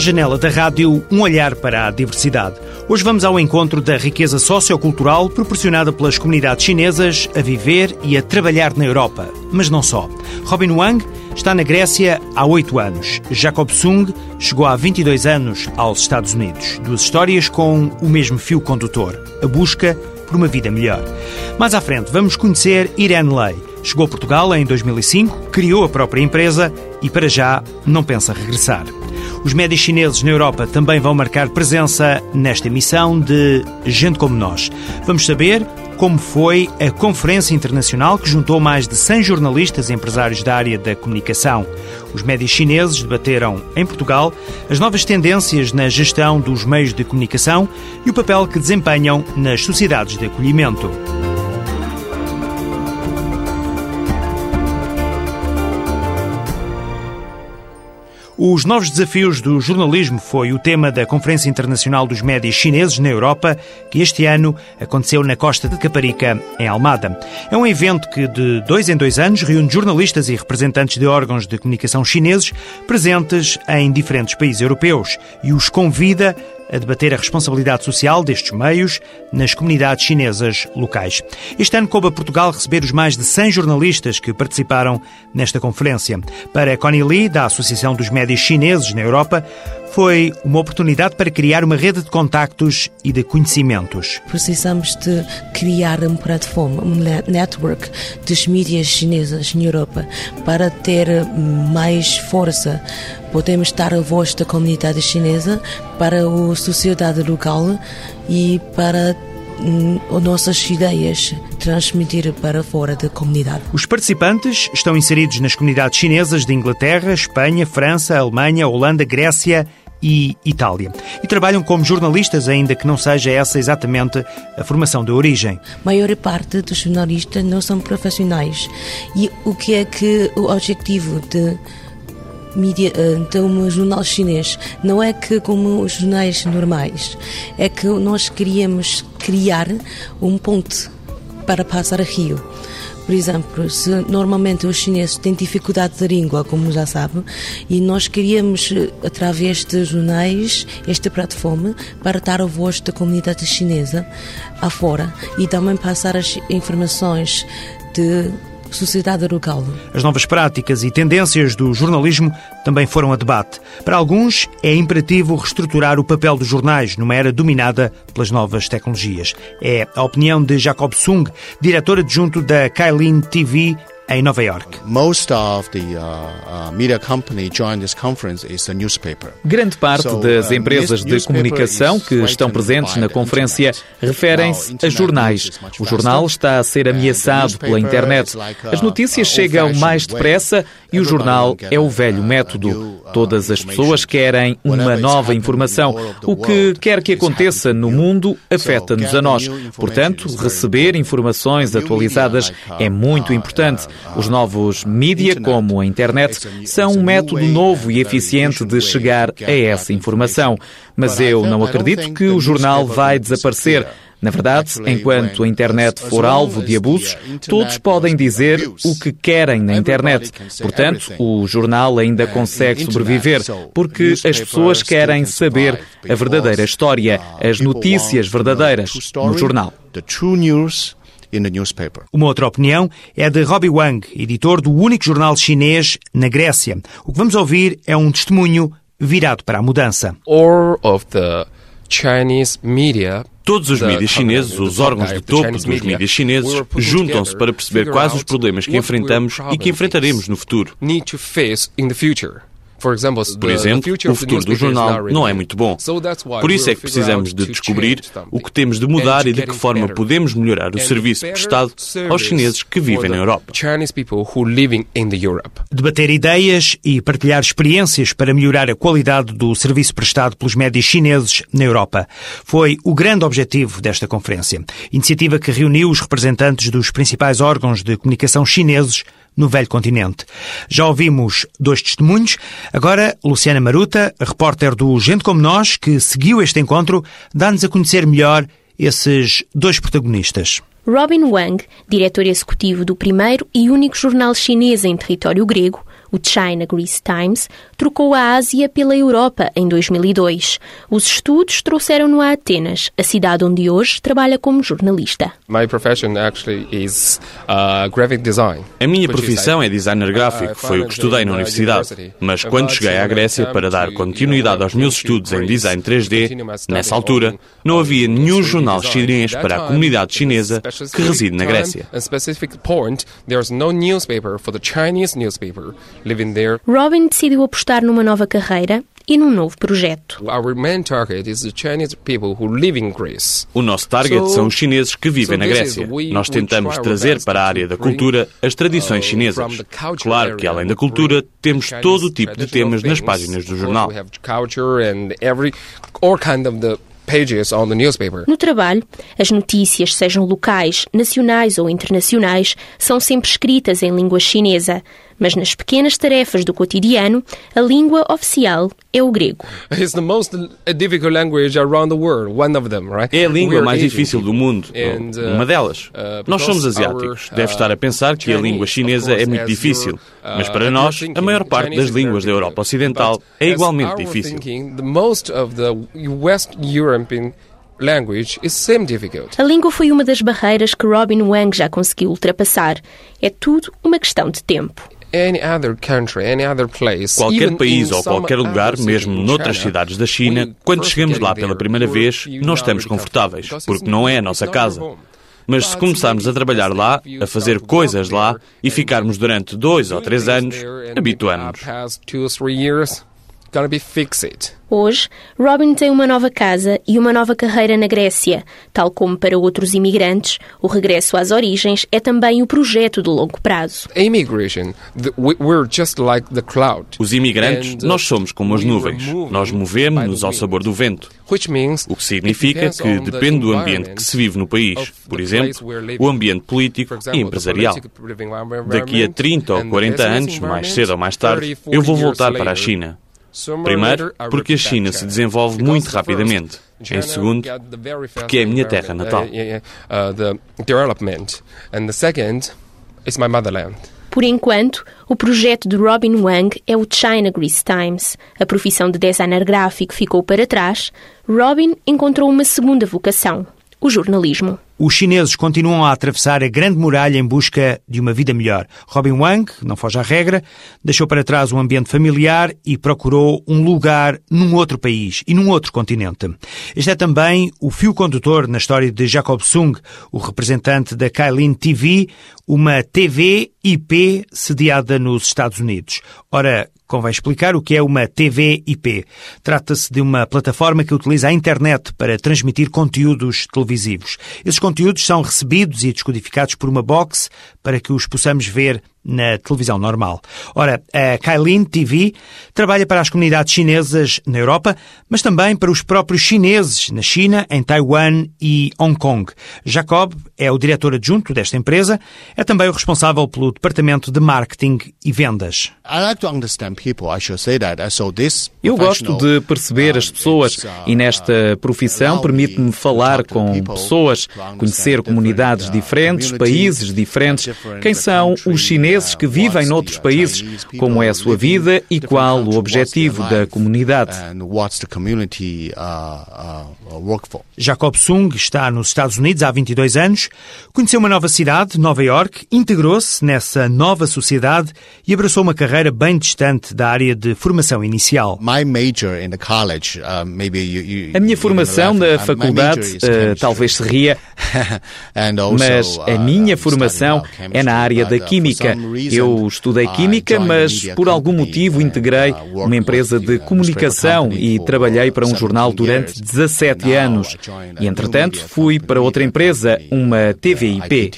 Janela da rádio, um olhar para a diversidade. Hoje vamos ao encontro da riqueza sociocultural proporcionada pelas comunidades chinesas a viver e a trabalhar na Europa. Mas não só. Robin Wang está na Grécia há oito anos. Jacob Sung chegou há 22 anos aos Estados Unidos. Duas histórias com o mesmo fio condutor: a busca por uma vida melhor. Mais à frente, vamos conhecer Irene Lei. Chegou a Portugal em 2005, criou a própria empresa e, para já, não pensa regressar. Os médios chineses na Europa também vão marcar presença nesta emissão de Gente Como Nós. Vamos saber como foi a conferência internacional que juntou mais de 100 jornalistas e empresários da área da comunicação. Os médias chineses debateram em Portugal as novas tendências na gestão dos meios de comunicação e o papel que desempenham nas sociedades de acolhimento. Os novos desafios do jornalismo foi o tema da Conferência Internacional dos Médias Chineses na Europa, que este ano aconteceu na costa de Caparica, em Almada. É um evento que, de dois em dois anos, reúne jornalistas e representantes de órgãos de comunicação chineses presentes em diferentes países europeus e os convida a debater a responsabilidade social destes meios nas comunidades chinesas locais. Este ano coube a Portugal receber os mais de 100 jornalistas que participaram nesta conferência. Para Connie Lee, da Associação dos Médias Chineses na Europa, foi uma oportunidade para criar uma rede de contactos e de conhecimentos. Precisamos de criar uma plataforma, um network das mídias chinesas na Europa para ter mais força. Podemos dar a voz da comunidade chinesa para a sociedade local e para hum, nossas ideias transmitir para fora da comunidade. Os participantes estão inseridos nas comunidades chinesas de Inglaterra, Espanha, França, Alemanha, Holanda, Grécia e Itália. E trabalham como jornalistas, ainda que não seja essa exatamente a formação de origem. A maior parte dos jornalistas não são profissionais. E o que é que o objetivo de de um jornal chinês não é que como os jornais normais, é que nós queríamos criar um ponto para passar a rio. Por exemplo, se normalmente os chineses têm dificuldade de língua, como já sabe, e nós queríamos, eh, através de jornais, esta plataforma, para dar a voz da comunidade chinesa afora e também passar as informações de sociedade local. As novas práticas e tendências do jornalismo também foram a debate. Para alguns, é imperativo reestruturar o papel dos jornais numa era dominada pelas novas tecnologias. É a opinião de Jacob Sung, diretor adjunto da Kailin TV em Nova York. Grande parte das uh, empresas de comunicação que estão presentes na conferência referem-se a jornais. O jornal está a ser ameaçado pela internet. As notícias chegam mais depressa e o jornal é o velho método. Todas as pessoas querem uma nova informação. O que quer que aconteça no mundo afeta-nos a nós. Portanto, receber informações atualizadas é muito importante. Os novos mídia, como a internet, são um método novo e eficiente de chegar a essa informação. Mas eu não acredito que o jornal vai desaparecer. Na verdade, enquanto a internet for alvo de abusos, todos podem dizer o que querem na internet. Portanto, o jornal ainda consegue sobreviver, porque as pessoas querem saber a verdadeira história, as notícias verdadeiras no jornal. Uma outra opinião é de Robbie Wang, editor do único jornal chinês na Grécia. O que vamos ouvir é um testemunho virado para a mudança. All of the Chinese media Todos os mídias chineses, os órgãos de topo dos mídias chineses, juntam-se para perceber quais os problemas que enfrentamos e que enfrentaremos no futuro. Por exemplo, o futuro do jornal não é muito bom. Por isso é que precisamos de descobrir o que temos de mudar e de que forma podemos melhorar o serviço prestado aos chineses que vivem na Europa. Debater ideias e partilhar experiências para melhorar a qualidade do serviço prestado pelos médios chineses na Europa foi o grande objetivo desta conferência. Iniciativa que reuniu os representantes dos principais órgãos de comunicação chineses no velho continente. Já ouvimos dois testemunhos. Agora, Luciana Maruta, repórter do Gente Como Nós, que seguiu este encontro, dá-nos a conhecer melhor esses dois protagonistas. Robin Wang, diretor executivo do primeiro e único jornal chinês em território grego, O China Greece Times trocou a Ásia pela Europa em 2002. Os estudos trouxeram-no a Atenas, a cidade onde hoje trabalha como jornalista. My profession actually is uh, graphic design. A minha profissão é designer gráfico, foi o que estudei na universidade. Mas quando cheguei à Grécia para dar continuidade aos meus estudos em design 3D, nessa altura, não havia nenhum jornal chinês para a comunidade chinesa que reside na Grécia. Robin decidiu apostar numa nova carreira e num novo projeto. O nosso target são os chineses que vivem na Grécia. Nós tentamos trazer para a área da cultura as tradições chinesas. Claro que, além da cultura, temos todo o tipo de temas nas páginas do jornal. No trabalho, as notícias, sejam locais, nacionais ou internacionais, são sempre escritas em língua chinesa mas nas pequenas tarefas do cotidiano, a língua oficial é o grego. É a língua mais difícil do mundo, uh, uma delas. Uh, nós somos asiáticos. Deve estar a pensar que a língua chinesa é muito difícil, mas para uh, nós, a maior parte das línguas da Europa Ocidental é igualmente difícil. A língua foi uma das barreiras que Robin Wang já conseguiu ultrapassar. É tudo uma questão de tempo. Qualquer país ou qualquer lugar, mesmo noutras cidades da China, quando chegamos lá pela primeira vez, não estamos confortáveis, porque não é a nossa casa. Mas se começarmos a trabalhar lá, a fazer coisas lá e ficarmos durante dois ou três anos, habituamos-nos. Hoje, Robin tem uma nova casa e uma nova carreira na Grécia. Tal como para outros imigrantes, o regresso às origens é também o projeto de longo prazo. Os imigrantes, uh, nós somos como as nuvens. Nós movemos-nos ao sabor do vento. O que significa que depende do ambiente que se vive no país. Por exemplo, o ambiente político e empresarial. Daqui a 30 ou 40 anos, mais cedo ou mais tarde, eu vou voltar para a China. Primeiro, porque a China se desenvolve muito rapidamente. Em segundo, porque é a minha terra natal. Por enquanto, o projeto de Robin Wang é o China Greece Times. A profissão de designer gráfico ficou para trás. Robin encontrou uma segunda vocação, o jornalismo. Os chineses continuam a atravessar a Grande Muralha em busca de uma vida melhor. Robin Wang, não foge à regra, deixou para trás um ambiente familiar e procurou um lugar num outro país e num outro continente. Este é também o fio condutor na história de Jacob Sung, o representante da Kailin TV, uma TV IP sediada nos Estados Unidos. Ora, Convém explicar o que é uma TV-IP. Trata-se de uma plataforma que utiliza a internet para transmitir conteúdos televisivos. Esses conteúdos são recebidos e descodificados por uma box para que os possamos ver na televisão normal. Ora, a Kailin TV trabalha para as comunidades chinesas na Europa, mas também para os próprios chineses na China, em Taiwan e Hong Kong. Jacob é o diretor adjunto desta empresa, é também o responsável pelo departamento de marketing e vendas. Eu gosto de perceber as pessoas uh, e nesta profissão permite-me falar com pessoas, conhecer comunidades uh, diferentes, países diferentes, quem são os chineses chineses que vivem noutros países, como é a sua vida e qual o objetivo da comunidade. Jacob Sung está nos Estados Unidos há 22 anos, conheceu uma nova cidade, Nova York, integrou-se nessa nova sociedade e abraçou uma carreira bem distante da área de formação inicial. A minha formação na faculdade, uh, talvez se ria, mas a minha formação é na área da química. Eu estudei Química, mas por algum motivo integrei uma empresa de comunicação e trabalhei para um jornal durante 17 anos. E, entretanto, fui para outra empresa, uma TVIP.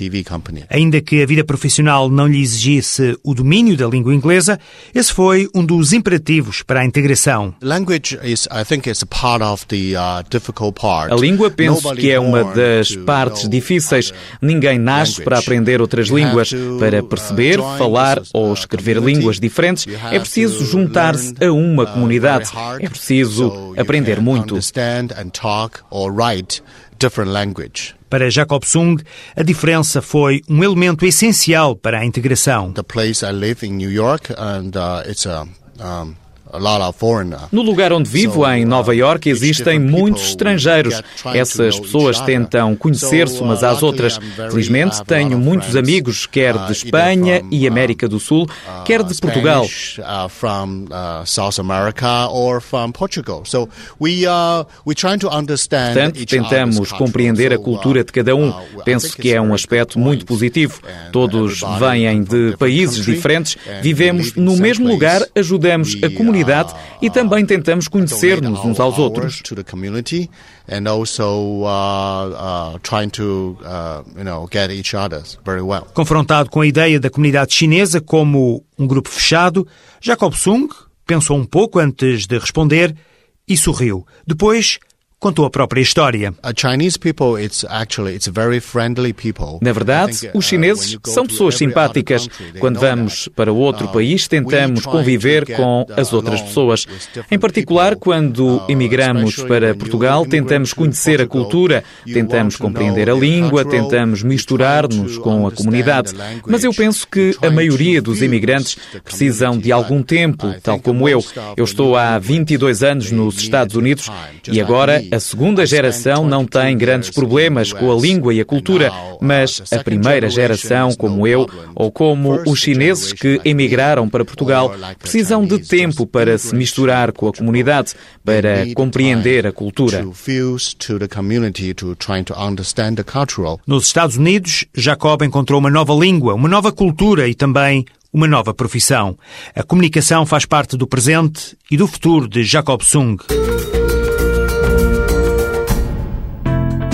Ainda que a vida profissional não lhe exigisse o domínio da língua inglesa, esse foi um dos imperativos para a integração. A língua penso que é uma das partes difíceis. Ninguém nasce para aprender outras línguas, para perceber ler, falar ou escrever línguas diferentes, é preciso juntar-se a uma comunidade. É preciso aprender muito. Para Jacob Sung, a diferença foi um elemento essencial para a integração. The place I live in New York and uh, it's a um, no lugar onde vivo, em Nova York, existem muitos estrangeiros. Essas pessoas tentam conhecer-se umas às outras. Felizmente, tenho muitos amigos, quer de Espanha e América do Sul, quer de Portugal. Portanto, tentamos compreender a cultura de cada um. Penso que é um aspecto muito positivo. Todos vêm de países diferentes, vivemos no mesmo lugar, ajudamos a comunidade comunidade e também tentamos conhecer-nos uns aos outros. Confrontado com a ideia da comunidade chinesa como um grupo fechado, Jacob Sung pensou um pouco antes de responder e sorriu. Depois contou a própria história. Na verdade, os uh, chineses são pessoas simpáticas. Quando vamos para outro uh, país, tentamos conviver com uh, as outras pessoas. Em particular, quando emigramos para Portugal, tentamos conhecer a cultura, tentamos compreender a língua, tentamos misturar-nos com a comunidade. Mas eu penso que a maioria dos imigrantes precisam de algum tempo, tal como eu. Eu estou há 22 anos nos Estados Unidos e agora a segunda geração não tem grandes problemas com a língua e a cultura, mas a primeira geração, como eu, ou como os chineses que emigraram para Portugal, precisam de tempo para se misturar com a comunidade, para compreender a cultura. Nos Estados Unidos, Jacob encontrou uma nova língua, uma nova cultura e também uma nova profissão. A comunicação faz parte do presente e do futuro de Jacob Sung.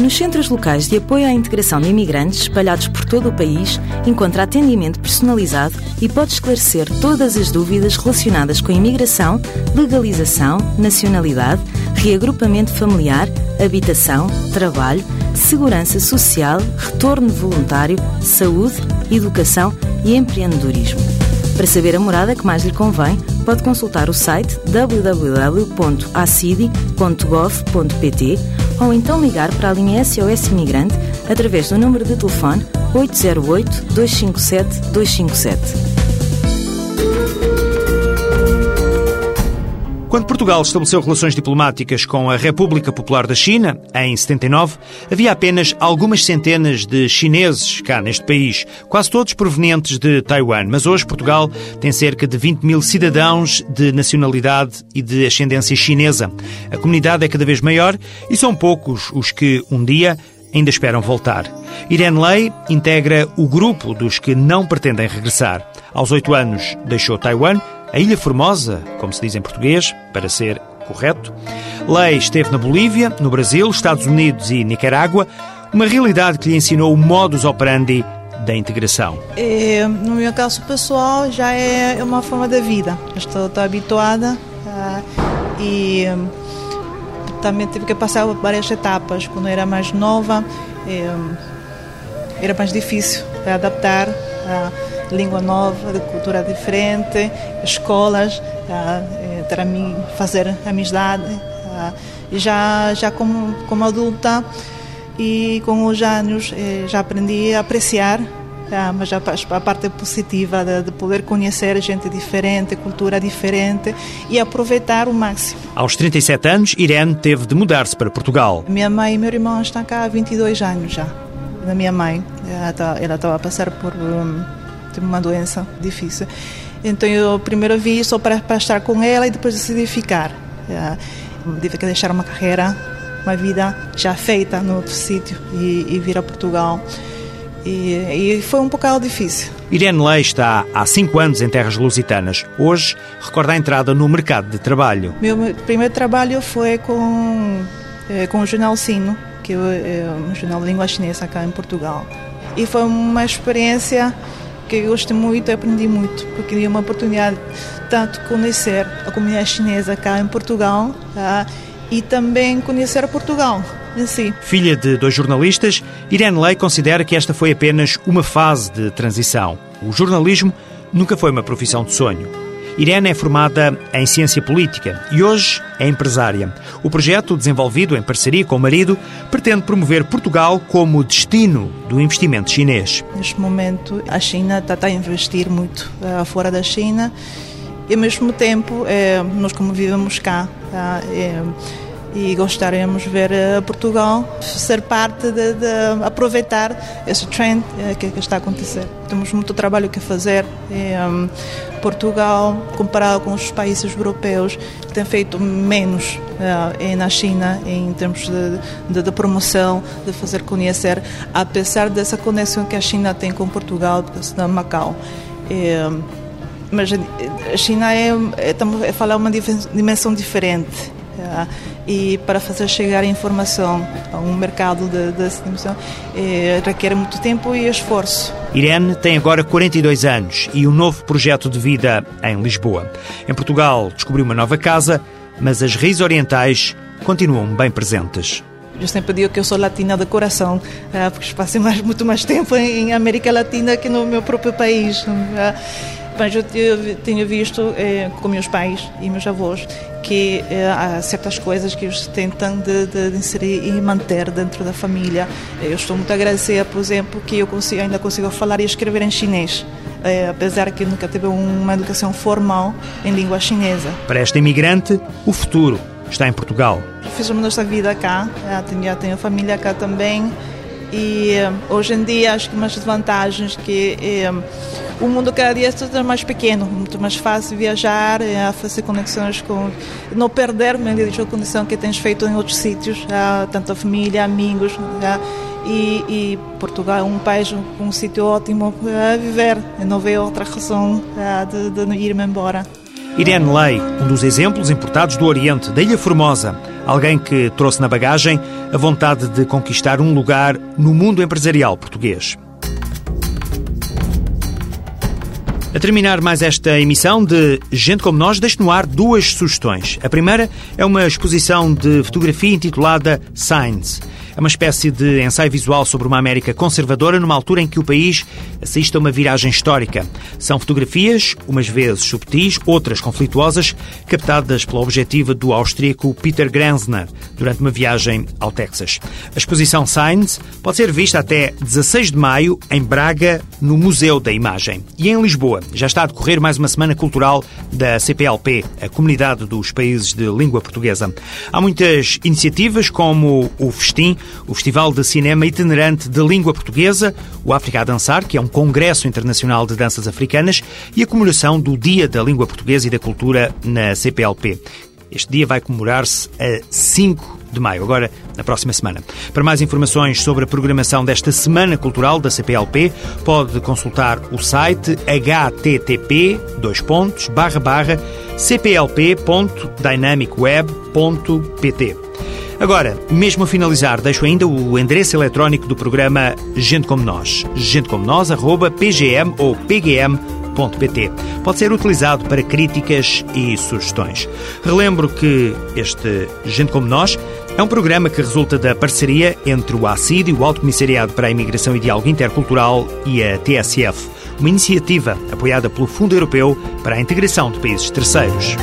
Nos centros locais de apoio à integração de imigrantes espalhados por todo o país, encontra atendimento personalizado e pode esclarecer todas as dúvidas relacionadas com imigração, legalização, nacionalidade, reagrupamento familiar, habitação, trabalho, segurança social, retorno voluntário, saúde, educação e empreendedorismo. Para saber a morada que mais lhe convém, pode consultar o site www.acidi.gov.pt ou então ligar para a linha SOS Imigrante através do número de telefone 808 257 257. Quando Portugal estabeleceu relações diplomáticas com a República Popular da China, em 79, havia apenas algumas centenas de chineses cá neste país, quase todos provenientes de Taiwan. Mas hoje Portugal tem cerca de 20 mil cidadãos de nacionalidade e de ascendência chinesa. A comunidade é cada vez maior e são poucos os que, um dia, ainda esperam voltar. Irene Lei integra o grupo dos que não pretendem regressar. Aos oito anos deixou Taiwan a Ilha Formosa, como se diz em português, para ser correto. Lei esteve na Bolívia, no Brasil, Estados Unidos e Nicarágua, uma realidade que lhe ensinou o modus operandi da integração. É, no meu caso pessoal, já é uma forma da vida. Estou, estou habituada uh, e um, também tive que passar várias etapas. Quando era mais nova, é, era mais difícil adaptar. Uh, língua nova, de cultura diferente, escolas, para mim fazer amizade. E já, já como, como adulta e com os anos eh, já aprendi a apreciar mas a, parte positiva de, de, poder conhecer gente diferente, cultura diferente e aproveitar o máximo. Aos 37 anos, Irene teve de mudar-se para Portugal. Minha mãe e meu irmão estão cá há 22 anos já. A minha mãe, ela estava a passar por um, tive uma doença difícil. Então eu primeiro vi só para, para estar com ela e depois decidi ficar. tive que deixar uma carreira, uma vida já feita no outro sítio e, e vir a Portugal. E, e, foi um bocado difícil. Irene Lei está há cinco anos em terras lusitanas. Hoje recorda a entrada no mercado de trabalho. Meu primeiro trabalho foi com, eh, com o jornal Sino, que é um jornal de língua chinesa cá em Portugal. E foi uma experiência que eu gostei muito e aprendi muito, porque tive uma oportunidade tanto conhecer a comunidade chinesa cá em Portugal tá? e também conhecer Portugal em si. Filha de dois jornalistas, Irene Lei considera que esta foi apenas uma fase de transição. O jornalismo nunca foi uma profissão de sonho. Irene é formada em ciência política e hoje é empresária. O projeto, desenvolvido em parceria com o marido, pretende promover Portugal como destino do investimento chinês. Neste momento, a China está a investir muito uh, fora da China e, ao mesmo tempo, é, nós, como vivemos cá, tá, é, e gostaríamos de ver uh, Portugal ser parte de, de aproveitar esse trend uh, que, está a acontecer. Temos muito trabalho que fazer. E, um, Portugal, comparado com os países europeus, tem feito menos uh, na China em termos de, de, de, promoção, de fazer conhecer, apesar dessa conexão que a China tem com Portugal, é Macau. E, mas a China é, é, é falar uma dimensão diferente e para fazer chegar a informação a um mercado de distribuição é, requer muito tempo e esforço. Irene tem agora 42 anos e um novo projeto de vida em Lisboa. Em Portugal descobriu uma nova casa, mas as raízes orientais continuam bem presentes. Eu sempre digo que eu sou latina de coração, porque passei mais, muito mais tempo em América Latina que no meu próprio país. Mas eu tenho visto eh, com meus pais e meus avós que eh, há certas coisas que eles tentam de, de, de, inserir e manter dentro da família. Eu estou muito agradecida, por exemplo, que eu consigo, ainda consigo falar e escrever em chinês. Eh, apesar que nunca tive uma educação formal em língua chinesa. Para esta imigrante, o futuro está em Portugal. Fiz a nossa vida cá, já tenho, já tenho família cá também e eh, hoje em dia acho que umas vantagens que eh, o mundo cada dia está mais pequeno, muito mais fácil viajar, é, fazer conexões com. não perder a conexão que tens feito em outros sítios, tanto a família, amigos. E, e, Portugal é um país, um sítio ótimo para viver. Eu não vejo outra razão de, de ir-me embora. Irene Lei, um dos exemplos importados do Oriente, da Ilha Formosa, alguém que trouxe na bagagem a vontade de conquistar um lugar no mundo empresarial português. A terminar mais esta emissão de Gente Como Nós, deixo no ar duas sugestões. A primeira é uma exposição de fotografia intitulada Signs. É uma espécie de ensaio visual sobre uma América conservadora numa altura em que o país assiste a uma viragem histórica. São fotografias, umas vezes subtis, outras conflituosas, captadas pela objetiva do austríaco Peter Grenzner durante uma viagem ao Texas. A exposição Signs pode ser vista até 16 de maio em Braga, no Museu da Imagem. E em Lisboa já está a decorrer mais uma semana cultural da CPLP, a Comunidade dos Países de Língua Portuguesa. Há muitas iniciativas como o Festim, o Festival de Cinema Itinerante de Língua Portuguesa, o África a Dançar, que é um congresso internacional de danças africanas, e a comemoração do Dia da Língua Portuguesa e da Cultura na CPLP. Este dia vai comemorar-se a 5 de maio, agora na próxima semana. Para mais informações sobre a programação desta Semana Cultural da CPLP, pode consultar o site http cplp.dynamicweb.pt. Agora, mesmo a finalizar, deixo ainda o endereço eletrónico do programa Gente Como Nós, gentecomonós.pgm ou pgm.pt. Pode ser utilizado para críticas e sugestões. Relembro que este Gente Como Nós é um programa que resulta da parceria entre o ACID, o Alto Comissariado para a Imigração e Diálogo Intercultural, e a TSF, uma iniciativa apoiada pelo Fundo Europeu para a Integração de Países Terceiros.